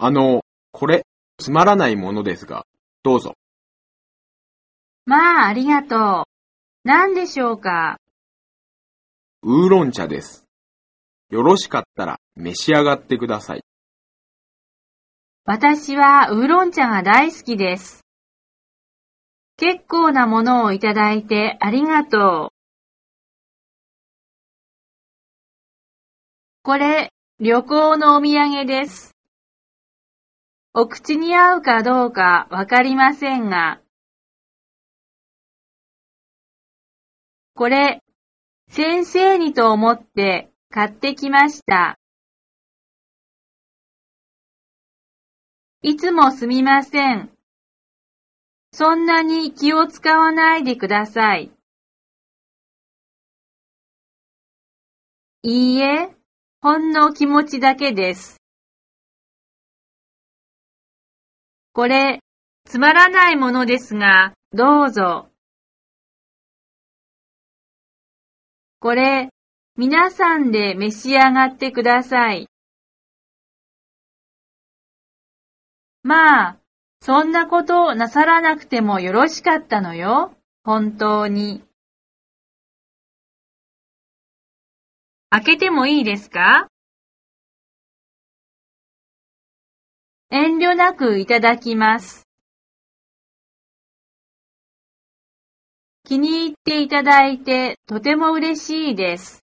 あの、これ、つまらないものですが、どうぞ。まあ、ありがとう。何でしょうか？ウーロン茶です。よろしかったら召し上がってください。私はウーロン茶が大好きです。結構なものをいただいてありがとう。これ、旅行のお土産です。お口に合うかどうかわかりませんが、これ、先生にと思って買ってきました。いつもすみません。そんなに気を使わないでください。いいえ、ほんの気持ちだけです。これ、つまらないものですが、どうぞ。これ、皆さんで召し上がってください。まあ、そんなことをなさらなくてもよろしかったのよ。本当に。開けてもいいですか？遠慮なくいただきます。気に入っていただいてとても嬉しいです。